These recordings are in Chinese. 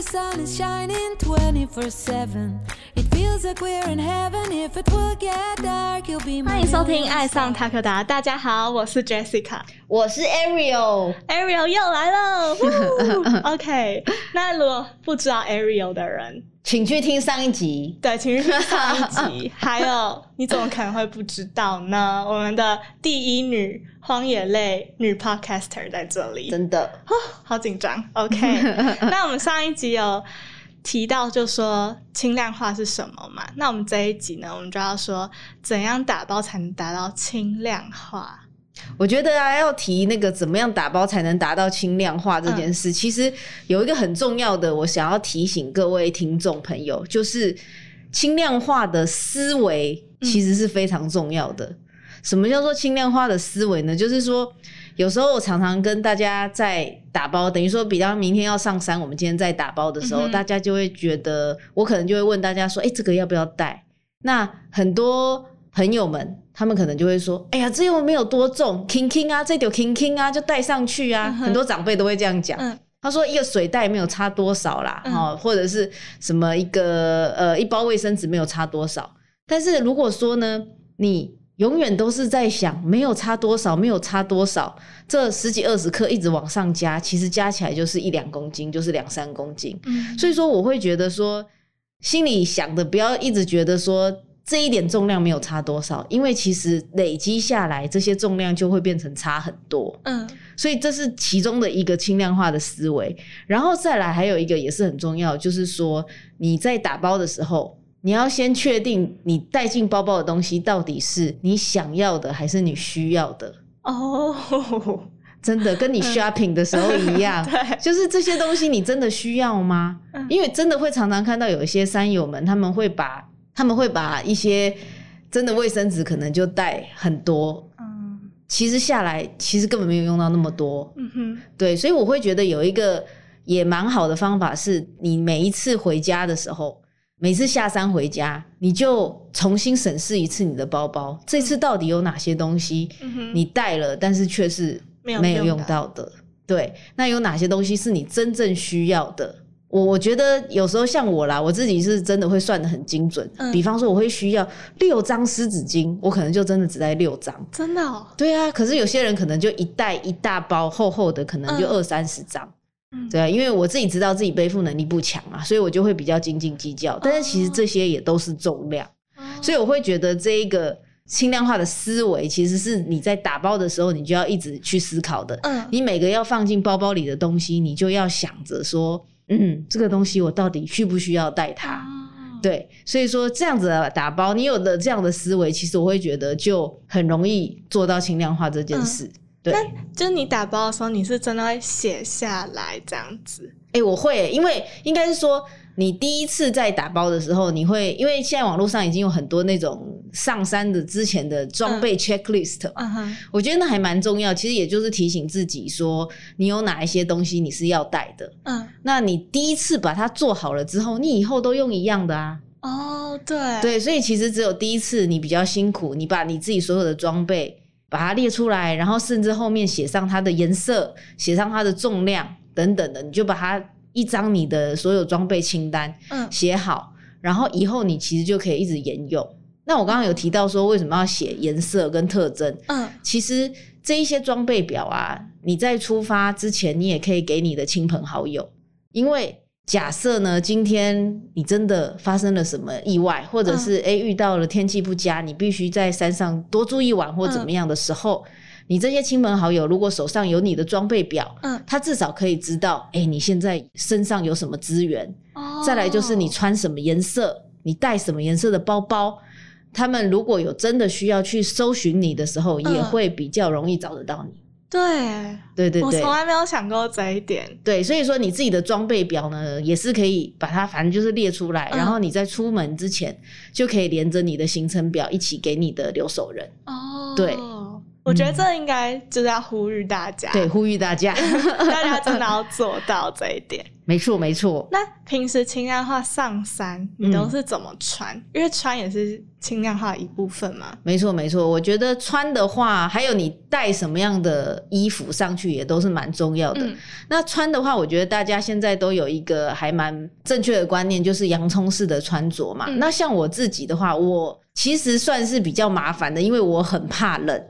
the sun is shining 24 7. It feels like we're in heaven. If it will get dark, you'll be 欢 my 迎收听《 only 爱上 star. 塔克达》，大家好，我是 Jessica。我是 Ariel， Ariel 又来了呼，OK。那如果不知道 Ariel 的人， 请去听上一集。对，请去听上一集。还有，你怎么可能会不知道呢？我们的第一女荒野类女 Podcaster 在这里，真的，好紧张。OK，那我们上一集有提到，就说轻量化是什么嘛？那我们这一集呢，我们就要说怎样打包才能达到轻量化。我觉得啊，要提那个怎么样打包才能达到轻量化这件事，其实有一个很重要的，我想要提醒各位听众朋友，就是轻量化的思维其实是非常重要的。什么叫做轻量化的思维呢？就是说，有时候我常常跟大家在打包，等于说，比方明天要上山，我们今天在打包的时候，嗯大家就会觉得，我可能就会问大家说，哎、这个要不要带？那很多朋友们，他们可能就会说：“哎呀，这又没有多重，king king 啊，这丢 king king 啊，就带上去啊。嗯很多长辈都会这样讲。嗯他说：“一个水袋没有差多少啦，嗯哦，或者是什么一个呃一包卫生纸没有差多少。但是如果说呢，你永远都是在想没有差多少，没有差多少，这十几二十克一直往上加，其实加起来就是一两公斤，就是两三公斤。嗯所以说，我会觉得说，心里想的不要一直觉得说这一点重量没有差多少，因为其实累积下来，这些重量就会变成差很多。嗯所以这是其中的一个轻量化的思维。然后再来还有一个也是很重要，就是说你在打包的时候。你要先确定你带进包包的东西到底是你想要的还是你需要的，哦，真的跟你 shopping 的时候一样。对，就是这些东西你真的需要吗？嗯因为真的会常常看到有一些山友们，他们会把他们会把一些真的卫生纸可能就带很多，嗯其实下来其实根本没有用到那么多。嗯哼，对，所以我会觉得有一个也蛮好的方法是，你每一次回家的时候。每次下山回家，你就重新审视一次你的包包，这次到底有哪些东西你带了，但是却是没有用用到的。对，那有哪些东西是你真正需要的？我我觉得有时候像我啦，我自己是真的会算的很精准。嗯比方说，我会需要六张湿纸巾，我可能就真的只带六张。真的哦，对啊，可是有些人可能就一袋一大包厚厚的，可能就嗯二三十张。嗯对啊，因为我自己知道自己背负能力不强啊，所以我就会比较斤斤计较。但是其实这些也都是重量。哦所以我会觉得这一个轻量化的思维，其实是你在打包的时候，你就要一直去思考的。嗯你每个要放进包包里的东西，你就要想着说，嗯，这个东西我到底需不需要带它？哦对，所以说这样子的打包，你有的这样的思维，其实我会觉得就很容易做到轻量化这件事。对，那就是你打包的时候，你是真的会写下来这样子，哎、我会、因为应该是说，你第一次在打包的时候，你会因为现在网络上已经有很多那种上山的之前的装备 checklist，、嗯哼，我觉得那还蛮重要。其实也就是提醒自己说，你有哪一些东西你是要带的。嗯，那你第一次把它做好了之后，你以后都用一样的啊。哦，对，对，所以其实只有第一次你比较辛苦，你把你自己所有的装备把它列出来，然后甚至后面写上它的颜色，写上它的重量等等的，你就把它一张你的所有装备清单嗯。写好，然后以后你其实就可以一直沿用。那我刚刚有提到说为什么要写颜色跟特征，嗯。其实这一些装备表啊，你在出发之前，你也可以给你的亲朋好友，因为假设呢，今天你真的发生了什么意外，或者是诶遇到了天气不佳，你必须在山上多住一晚或怎么样的时候，你这些亲朋好友如果手上有你的装备表，嗯，他至少可以知道，诶你现在身上有什么资源，哦。再来就是你穿什么颜色，你带什么颜色的包包。他们如果有真的需要去搜寻你的时候，嗯。也会比较容易找得到你。对，对对对。我从，来没有想过这一点，对，所以说你自己的装备表呢，也是可以把它反正就是列出来，嗯。然后你在出门之前就可以连着你的行程表一起给你的留守人。哦，对我觉得这应该就是要呼吁大家，对，呼吁大家，大家真的要做到这一点。没错没错。那平时轻量化上山，你都是怎么穿？因为穿也是轻量化一部分嘛。没错没错，我觉得穿的话，还有你带什么样的衣服上去，也都是蛮重要的。嗯那穿的话，我觉得大家现在都有一个还蛮正确的观念，就是洋葱式的穿着嘛。嗯那像我自己的话，我其实算是比较麻烦的，因为我很怕冷。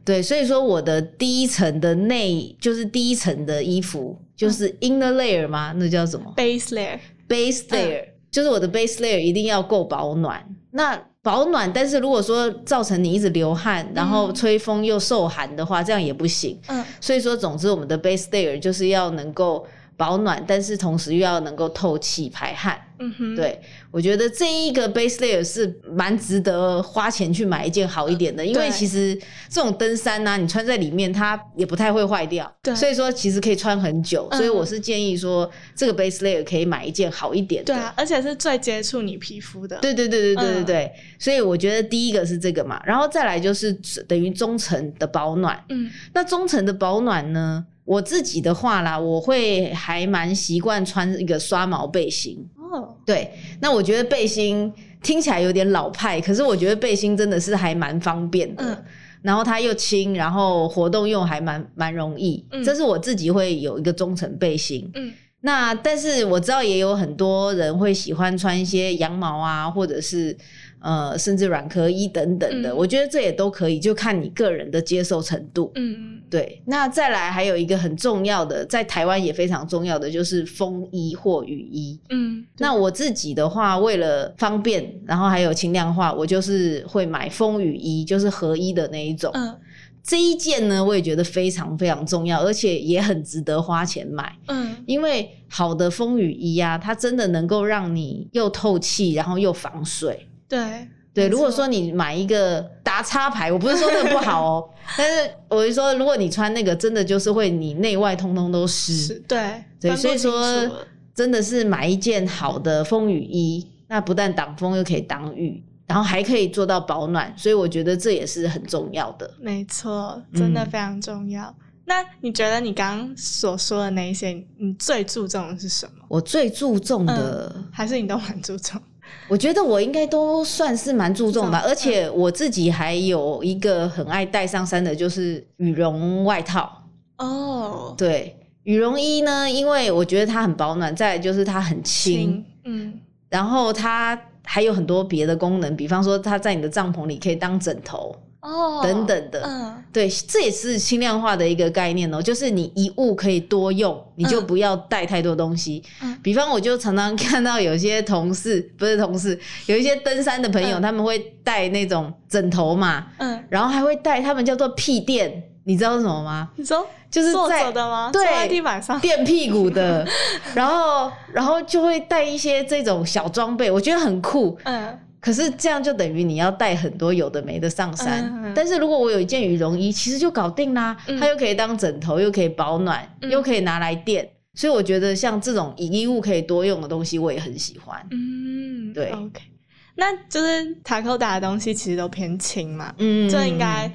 嗯对，所以说我的第一层的内就是第一层的衣服，就是 inner layer 吗？那叫什么，base layer，base layer？、就是我的 base layer 一定要够保暖。那保暖，但是如果说造成你一直流汗，然后吹风又受寒的话，这样也不行。嗯所以说，总之我们的 base layer 就是要能够保暖，但是同时又要能够透气排汗。嗯哼，对，我觉得这一个 base layer 是蛮值得花钱去买一件好一点的，因为其实这种登山呢、你穿在里面它也不太会坏掉，对所以说其实可以穿很久，嗯所以我是建议说这个 base layer 可以买一件好一点的。对啊，而且是最接触你皮肤的。对对对对对对嗯对，所以我觉得第一个是这个嘛，然后再来就是等于中层的保暖。嗯那中层的保暖呢，我自己的话啦，我会还蛮习惯穿一个刷毛背心。哦，对，那我觉得背心听起来有点老派，可是我觉得背心真的是还蛮方便的。嗯然后它又轻，然后活动用还蛮蛮容易。嗯这是我自己会有一个中层背心。嗯那但是我知道也有很多人会喜欢穿一些羊毛啊，或者是呃甚至软壳衣等等的。嗯我觉得这也都可以，就看你个人的接受程度。嗯对，那再来还有一个很重要的，在台湾也非常重要的就是风衣或雨衣。嗯，那我自己的话，为了方便，然后还有轻量化，我就是会买风雨衣，就是合一的那一种。嗯这一件呢，我也觉得非常非常重要，而且也很值得花钱买。嗯因为好的风雨衣啊，它真的能够让你又透气，然后又防水。对对，如果说你买一个打叉牌，我不是说那个不好哦，但是我是说，如果你穿那个，真的就是会你内外通通都湿。是，对对，所以说真的是买一件好的风雨衣，那不但挡风又可以挡雨，然后还可以做到保暖，所以我觉得这也是很重要的。没错，真的嗯非常重要。那你觉得你刚刚所说的那一些，你最注重的是什么？我最注重的，还是你都蛮注重？我觉得我应该都算是蛮注重的吧，而且我自己还有一个很爱带上山的，就是羽绒外套。哦，对，羽绒衣呢，因为我觉得它很保暖，再来就是它很轻，轻，嗯然后它还有很多别的功能，比方说它在你的帐篷里可以当枕头。哦，等等的。嗯。对，这也是轻量化的一个概念哦，就是你一物可以多用，你就嗯。不要带太多东西。嗯。比方，我就常常看到有些同事，不是同事，有一些登山的朋友，嗯。他们会带那种枕头嘛，嗯，然后还会带他们叫做屁垫，你知道是什么吗？你说就是坐在着的吗？对坐在地板上，垫屁股的，然后然后就会带一些这种小装备，我觉得很酷。嗯可是这样就等于你要带很多有的没的上山。嗯嗯但是如果我有一件羽绒衣，其实就搞定啦。嗯它又可以当枕头，又可以保暖，嗯又可以拿来垫。所以我觉得像这种衣物可以多用的东西，我也很喜欢。嗯，对，OK。那就是塔扣达的东西其实都偏轻嘛，嗯这应该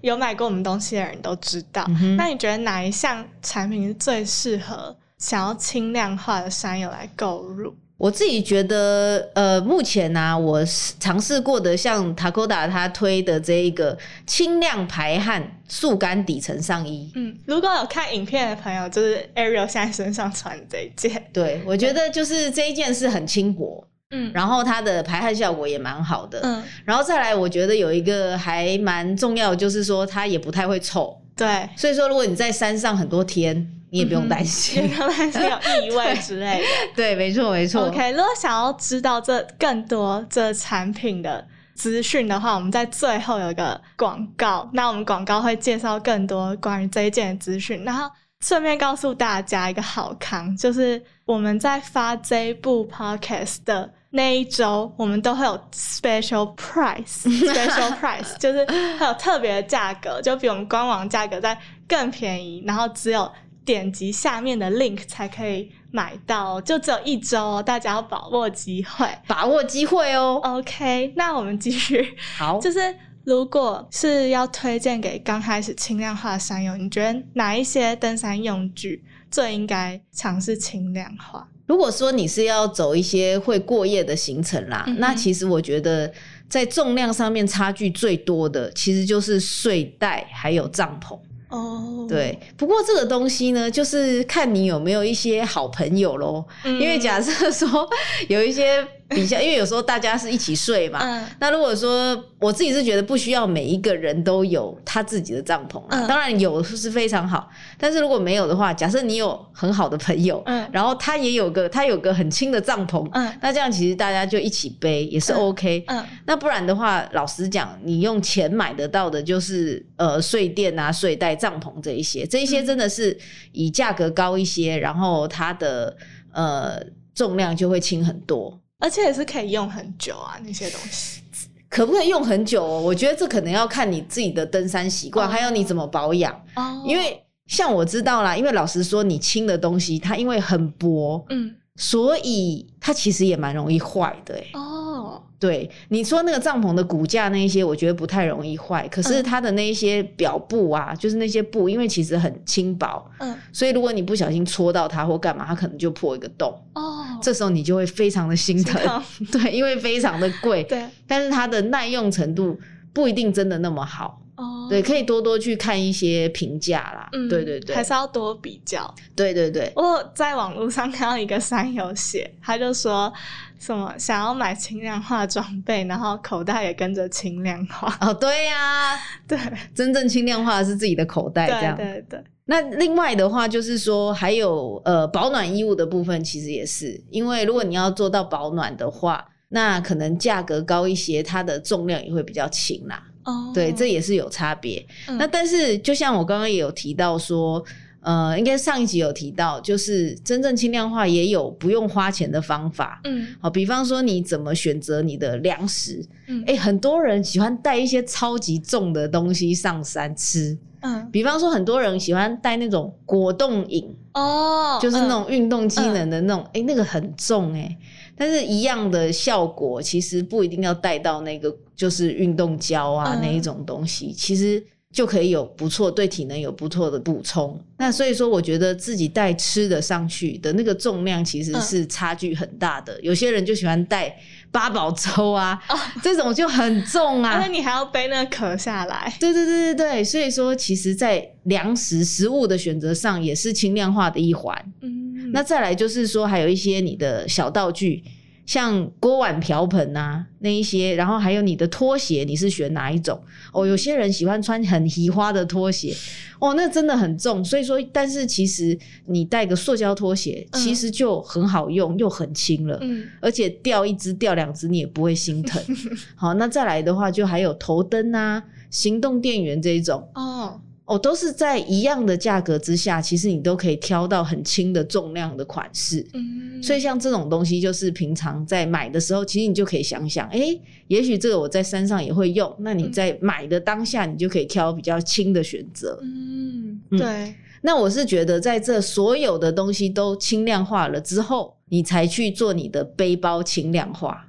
有买过我们东西的人都知道。嗯那你觉得哪一项产品是最适合想要轻量化的山友来购入？我自己觉得，呃，目前呢、我是尝试过的，像 Takoda 他推的这一个轻量排汗速干底层上衣，嗯，如果有看影片的朋友，就是 Ariel 现在身上穿的这一件，对我觉得就是这一件是很轻薄，嗯。然后它的排汗效果也蛮好的。嗯，然后再来，我觉得有一个还蛮重要，就是说它也不太会臭。对，所以说，如果你在山上很多天，你也不用担也心。不用担心有意外 之类的。对，没错，没错。OK，如果想要知道这更多这产品的资讯的话，我们在最后有一个广告，那我们广告会介绍更多关于这一件的资讯，然后顺便告诉大家一个好康，就是我们在发这一部 Podcast 的。那一周我们都会有 special price，special price 就是会有特别的价格，就比我们官网价格再更便宜，然后只有点击下面的 link 才可以买到哦，就只有一周哦，大家要把握机会。把握机会哦。OK，那我们继续，好，就是如果是要推荐给刚开始轻量化的山友，你觉得哪一些登山用具最应该尝试轻量化？如果说你是要走一些会过夜的行程啦，那其实我觉得在重量上面差距最多的，其实就是睡袋还有帐篷。哦，对，不过这个东西呢，就是看你有没有一些好朋友喽。嗯因为假设说有一些 比较，因为有时候大家是一起睡嘛。嗯那如果说我自己是觉得不需要每一个人都有他自己的帐篷啊，嗯当然有是非常好，但是如果没有的话，假设你有很好的朋友，嗯然后他也有个他有个很轻的帐篷，嗯那这样其实大家就一起背也是嗯 OK。嗯那不然的话，老实讲，你用钱买得到的，就是呃睡垫啊、睡袋、帐篷这一些，这一些真的是以价格高一些，然后它的呃重量就会轻很多。而且也是可以用很久啊，那些东西。可不可以用很久、哦？我觉得这可能要看你自己的登山习惯，哦还有你怎么保养。哦因为像我知道啦，因为老实说，你轻的东西它因为很薄，嗯所以它其实也蛮容易坏的、欸。哦对，你说那个帐篷的骨架那一些，我觉得不太容易坏。可是嗯它的那一些表布啊，就是那些布，因为其实很轻薄，嗯所以如果你不小心戳到它或干嘛，它可能就破一个洞。哦，这时候你就会非常的心心疼，对，因为非常的贵，对但是它的耐用程度不一定真的那么好。哦对，可以多多去看一些评价啦。嗯对对对，还是要多比较。对对对，我在网络上看到一个山友写，他就说什么想要买轻量化装备，然后口袋也跟着轻量化。哦，对呀、对真正轻量化的是自己的口袋这对样。对对，那另外的话，就是说还有呃保暖衣物的部分，其实也是，因为如果你要做到保暖的话，那可能价格高一些，它的重量也会比较轻啦。哦，对，这也是有差别。嗯那但是就像我刚刚也有提到说。呃，应该上一集有提到，就是真正轻量化也有不用花钱的方法。嗯好，比方说你怎么选择你的粮食？嗯哎、很多人喜欢带一些超级重的东西上山吃。嗯。比方说，很多人喜欢带那种果冻饮，哦，就是那种嗯运动机能的那种，哎、那个很重哎、但是一样的效果，其实不一定要带到那个就是运动胶啊、嗯。那一种东西，其实就可以有不错对体能有不错的补充。那所以说，我觉得自己带吃的上去的那个重量其实嗯。是差距很大的。有些人就喜欢带八宝粥啊，哦这种就很重啊而且。你还要背那个壳下来。对对对对对，所以说其实，在粮食食物的选择上也是轻量化的一环。嗯，那再来就是说，还有一些你的小道具，像锅碗瓢盆啊那一些，然后还有你的拖鞋，你是选哪一种？哦，有些人喜欢穿很奇花的拖鞋，哦，那真的很重。所以说，但是其实你带个塑胶拖鞋，嗯其实就很好用，又很轻了。嗯而且掉一只掉两只你也不会心疼。好，那再来的话，就还有头灯啊、行动电源这一种，哦哦，都是在一样的价格之下，其实你都可以挑到很轻的重量的款式。嗯，所以像这种东西，就是平常在买的时候，其实你就可以想想，诶，也许这个我在山上也会用。那你在买的当下，你就可以挑比较轻的选择。嗯嗯对，那我是觉得，在这所有的东西都轻量化了之后，你才去做你的背包轻量化。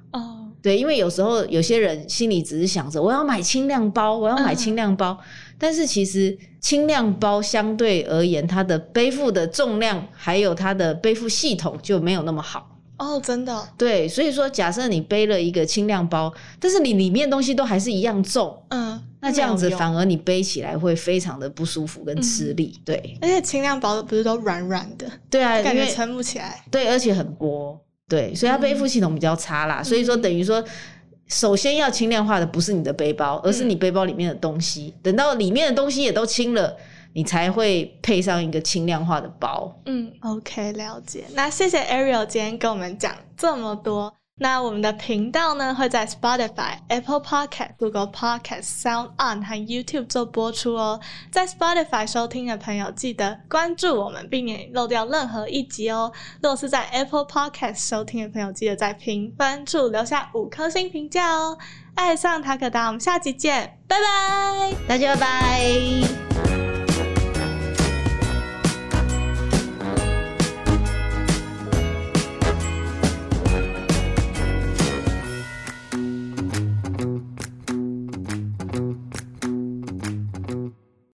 哦对，因为有时候有些人心里只是想着我要买轻量包，我要买轻量包，但是其实轻量包相对而言，它的背负的重量还有它的背负系统就没有那么好。哦，真的，对，所以说假设你背了一个轻量包，但是你里面东西都还是一样重，嗯，那这样子反而你背起来会非常的不舒服跟吃力。对，而且轻量包的不是都软软的，对啊，感觉撑不起来。对，而且很薄，对，所以它背负系统比较差啦。所以说等于说，首先要轻量化的不是你的背包，而是你背包里面的东西。等到里面的东西也都轻了，你才会配上一个轻量化的包。嗯，OK，了解。那谢谢 Ariel 今天跟我们讲这么多。那我们的频道呢会在 Spotify、Apple Podcast、Google Podcast、Sound On 和 YouTube 做播出哦。在 Spotify 收听的朋友，记得关注我们，避免漏掉任何一集哦。如果是在 Apple Podcast 收听的朋友，记得在评分处留下五颗星评价哦。爱上塔可达，我们下集见，拜拜。大家拜拜。